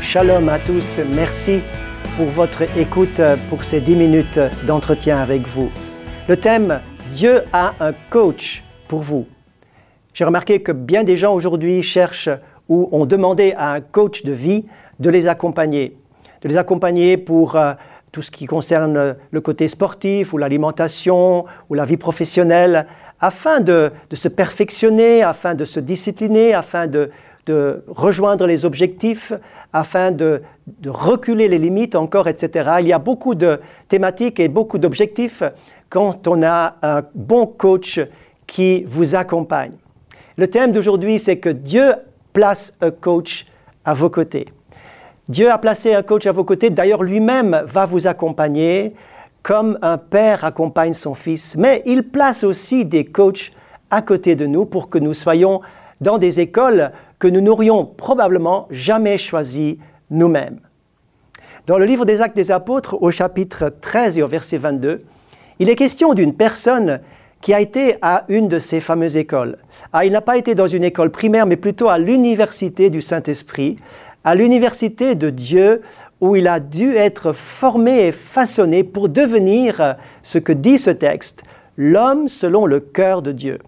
Shalom à tous, merci pour votre écoute pour ces 10 minutes d'entretien avec vous. Le thème Dieu a un coach pour vous. J'ai remarqué que bien des gens aujourd'hui cherchent ou ont demandé à un coach de vie de les accompagner, de les accompagner pour euh, tout ce qui concerne le côté sportif ou l'alimentation ou la vie professionnelle, afin de, se perfectionner, afin de se discipliner, afin de, rejoindre les objectifs, afin de, reculer les limites encore, etc. Il y a beaucoup de thématiques et beaucoup d'objectifs quand on a un bon coach qui vous accompagne. Le thème d'aujourd'hui, c'est que Dieu place un coach à vos côtés. Dieu a placé un coach à vos côtés, d'ailleurs lui-même va vous accompagner comme un père accompagne son fils, mais il place aussi des coachs à côté de nous pour que nous soyons dans des écoles que nous n'aurions probablement jamais choisies nous-mêmes. Dans le livre des Actes des Apôtres, au chapitre 13 et au verset 22, il est question d'une personne qui a été à une de ces fameuses écoles. Ah, il n'a pas été dans une école primaire, mais plutôt à l'université du Saint-Esprit, à l'université de Dieu, où il a dû être formé et façonné pour devenir ce que dit ce texte, l'homme selon le cœur de Dieu.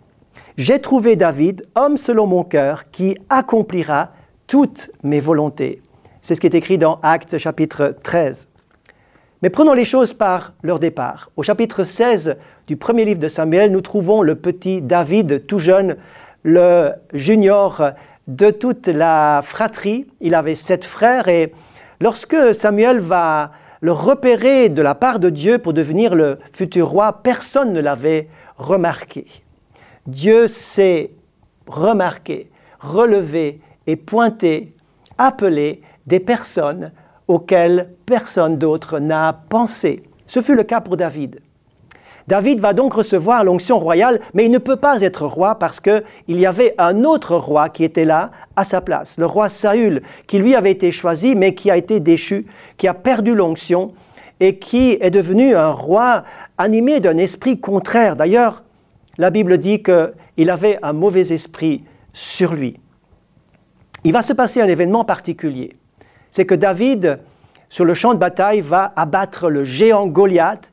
J'ai trouvé David, homme selon mon cœur, qui accomplira toutes mes volontés. C'est ce qui est écrit dans Actes chapitre 13. Mais prenons les choses par leur départ. Au chapitre 16 du premier livre de Samuel, nous trouvons le petit David, tout jeune, le junior de toute la fratrie. Il avait sept frères et lorsque Samuel va le repérer de la part de Dieu pour devenir le futur roi, personne ne l'avait remarqué. Dieu s'est remarqué, relevé et pointé, appelé des personnes auxquelles personne d'autre n'a pensé. Ce fut le cas pour David. David va donc recevoir l'onction royale, mais il ne peut pas être roi parce qu'il y avait un autre roi qui était là à sa place, le roi Saül, qui lui avait été choisi, mais qui a été déchu, qui a perdu l'onction et qui est devenu un roi animé d'un esprit contraire. D'ailleurs, la Bible dit qu'il avait un mauvais esprit sur lui. Il va se passer un événement particulier. C'est que David, sur le champ de bataille, va abattre le géant Goliath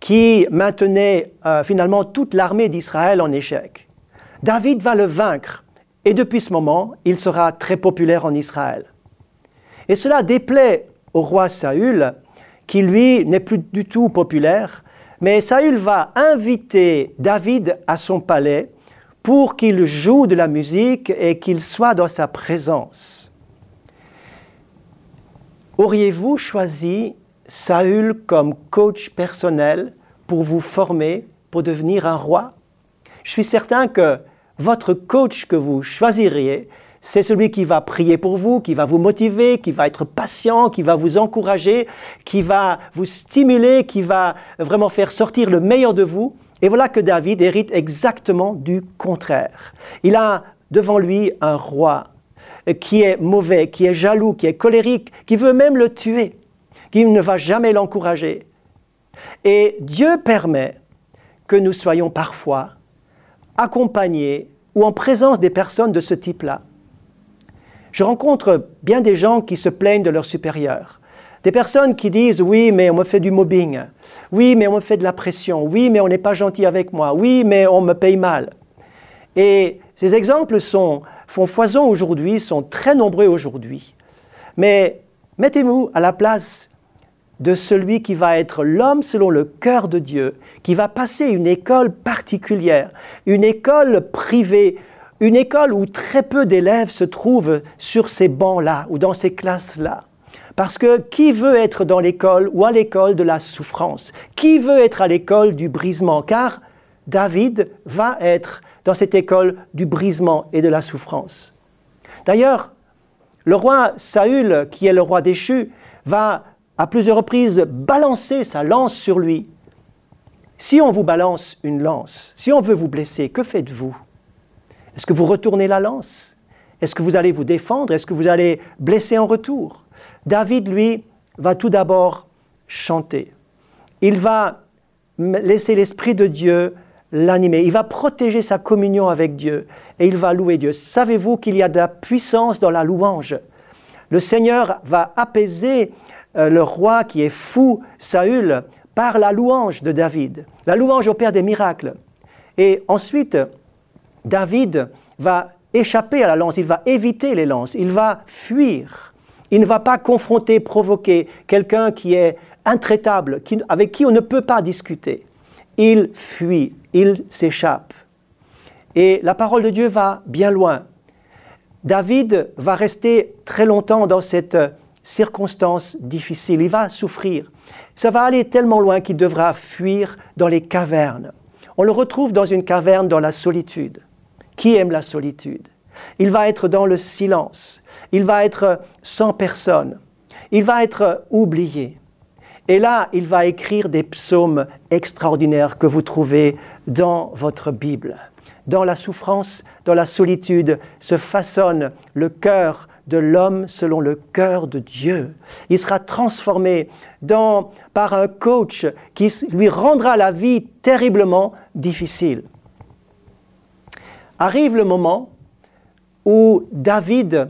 qui maintenait euh, finalement toute l'armée d'Israël en échec. David va le vaincre et depuis ce moment, il sera très populaire en Israël. Et cela déplaît au roi Saül, qui lui n'est plus du tout populaire, mais Saül va inviter David à son palais pour qu'il joue de la musique et qu'il soit dans sa présence. Auriez-vous choisi Saül comme coach personnel pour vous former pour devenir un roi Je suis certain que votre coach que vous choisiriez, c'est celui qui va prier pour vous, qui va vous motiver, qui va être patient, qui va vous encourager, qui va vous stimuler, qui va vraiment faire sortir le meilleur de vous. Et voilà que David hérite exactement du contraire. Il a devant lui un roi qui est mauvais, qui est jaloux, qui est colérique, qui veut même le tuer qui ne va jamais l'encourager. Et Dieu permet que nous soyons parfois accompagnés ou en présence des personnes de ce type-là. Je rencontre bien des gens qui se plaignent de leurs supérieurs. Des personnes qui disent oui, mais on me fait du mobbing. Oui, mais on me fait de la pression. Oui, mais on n'est pas gentil avec moi. Oui, mais on me paye mal. Et ces exemples sont, font foison aujourd'hui, sont très nombreux aujourd'hui. Mais mettez-vous à la place de celui qui va être l'homme selon le cœur de Dieu, qui va passer une école particulière, une école privée, une école où très peu d'élèves se trouvent sur ces bancs-là ou dans ces classes-là. Parce que qui veut être dans l'école ou à l'école de la souffrance? Qui veut être à l'école du brisement? Car David va être dans cette école du brisement et de la souffrance. D'ailleurs, le roi Saül, qui est le roi déchu, va à plusieurs reprises balancer sa lance sur lui. Si on vous balance une lance, si on veut vous blesser, que faites-vous? Est-ce que vous retournez la lance? Est-ce que vous allez vous défendre? Est-ce que vous allez blesser en retour? David, lui, va tout d'abord chanter. Il va laisser l'Esprit de Dieu l'animer, il va protéger sa communion avec Dieu et il va louer Dieu. Savez-vous qu'il y a de la puissance dans la louange? Le Seigneur va apaiser euh, le roi qui est fou, Saül, par la louange de David. La louange opère des miracles. Et ensuite, David va échapper à la lance, il va éviter les lances, il va fuir. Il ne va pas confronter, provoquer quelqu'un qui est intraitable, avec qui on ne peut pas discuter. Il fuit, il s'échappe. Et la parole de Dieu va bien loin. David va rester très longtemps dans cette circonstance difficile. Il va souffrir. Ça va aller tellement loin qu'il devra fuir dans les cavernes. On le retrouve dans une caverne dans la solitude. Qui aime la solitude? Il va être dans le silence. Il va être sans personne. Il va être oublié. Et là, il va écrire des psaumes extraordinaires que vous trouvez dans votre Bible. Dans la souffrance, dans la solitude, se façonne le cœur de l'homme selon le cœur de Dieu. Il sera transformé par un coach qui lui rendra la vie terriblement difficile. Arrive le moment où David,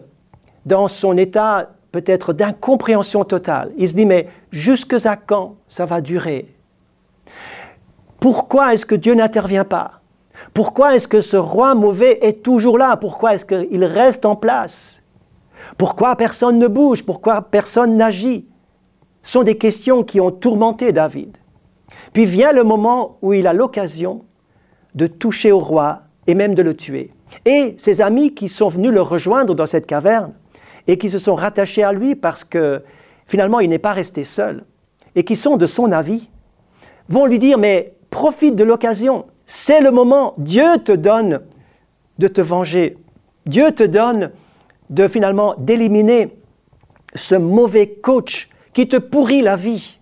dans son état peut-être d'incompréhension totale. Il se dit, mais jusque à quand ça va durer? Pourquoi est-ce que Dieu n'intervient pas? Pourquoi est-ce que ce roi mauvais est toujours là? Pourquoi est-ce qu'il reste en place? Pourquoi personne ne bouge? Pourquoi personne n'agit? Ce sont des questions qui ont tourmenté David. Puis vient le moment où il a l'occasion de toucher au roi et même de le tuer. Et ses amis qui sont venus le rejoindre dans cette caverne et qui se sont rattachés à lui parce que finalement il n'est pas resté seul et qui sont de son avis, vont lui dire mais profite de l'occasion, c'est le moment, Dieu te donne de te venger, Dieu te donne de finalement d'éliminer ce mauvais coach qui te pourrit la vie.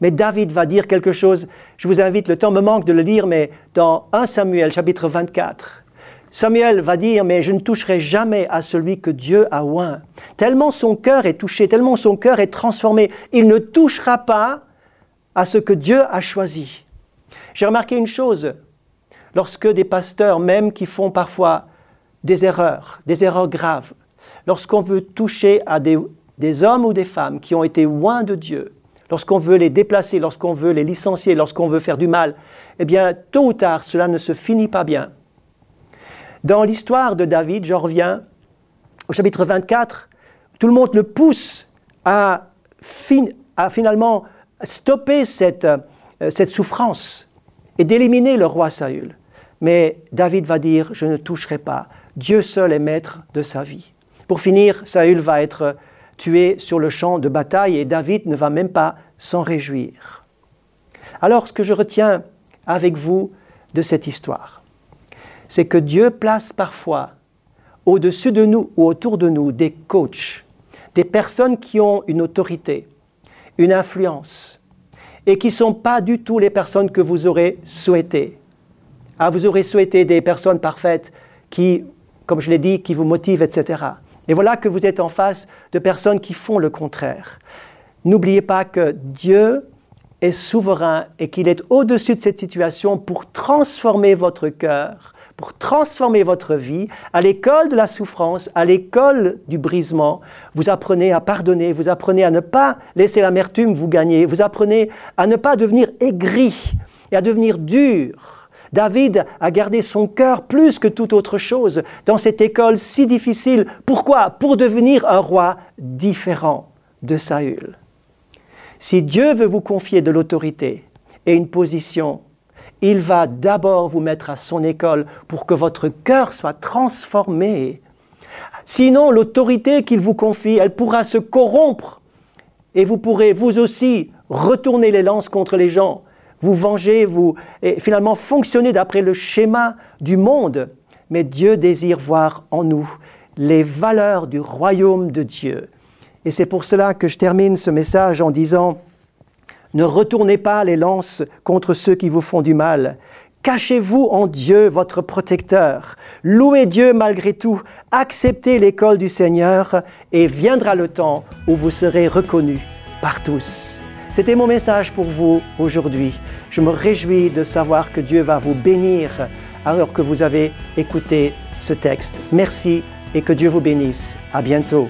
Mais David va dire quelque chose, je vous invite, le temps me manque de le lire, mais dans 1 Samuel chapitre 24, Samuel va dire, mais je ne toucherai jamais à celui que Dieu a oint. Tellement son cœur est touché, tellement son cœur est transformé, il ne touchera pas à ce que Dieu a choisi. J'ai remarqué une chose, lorsque des pasteurs, même qui font parfois des erreurs, des erreurs graves, lorsqu'on veut toucher à des, des hommes ou des femmes qui ont été loin de Dieu, lorsqu'on veut les déplacer, lorsqu'on veut les licencier, lorsqu'on veut faire du mal, eh bien, tôt ou tard, cela ne se finit pas bien. Dans l'histoire de David, je reviens au chapitre 24, tout le monde le pousse à, finalement stopper cette, euh, cette souffrance et d'éliminer le roi Saül. Mais David va dire, je ne toucherai pas. Dieu seul est maître de sa vie. Pour finir, Saül va être tué sur le champ de bataille et David ne va même pas s'en réjouir. Alors ce que je retiens avec vous de cette histoire, c'est que Dieu place parfois au-dessus de nous ou autour de nous des coachs, des personnes qui ont une autorité, une influence, et qui ne sont pas du tout les personnes que vous aurez souhaitées. Ah, vous aurez souhaité des personnes parfaites qui, comme je l'ai dit, qui vous motivent, etc. Et voilà que vous êtes en face de personnes qui font le contraire. N'oubliez pas que Dieu est souverain et qu'il est au-dessus de cette situation pour transformer votre cœur pour transformer votre vie. À l'école de la souffrance, à l'école du brisement, vous apprenez à pardonner, vous apprenez à ne pas laisser l'amertume vous gagner, vous apprenez à ne pas devenir aigri et à devenir dur. David a gardé son cœur plus que toute autre chose dans cette école si difficile. Pourquoi? Pour devenir un roi différent de Saül. Si Dieu veut vous confier de l'autorité et une position il va d'abord vous mettre à son école pour que votre cœur soit transformé. Sinon, l'autorité qu'il vous confie, elle pourra se corrompre et vous pourrez vous aussi retourner les lances contre les gens, vous venger, vous et finalement fonctionner d'après le schéma du monde. Mais Dieu désire voir en nous les valeurs du royaume de Dieu. Et c'est pour cela que je termine ce message en disant ne retournez pas les lances contre ceux qui vous font du mal. Cachez-vous en Dieu, votre protecteur. Louez Dieu malgré tout. Acceptez l'école du Seigneur et viendra le temps où vous serez reconnus par tous. C'était mon message pour vous aujourd'hui. Je me réjouis de savoir que Dieu va vous bénir alors que vous avez écouté ce texte. Merci et que Dieu vous bénisse. À bientôt.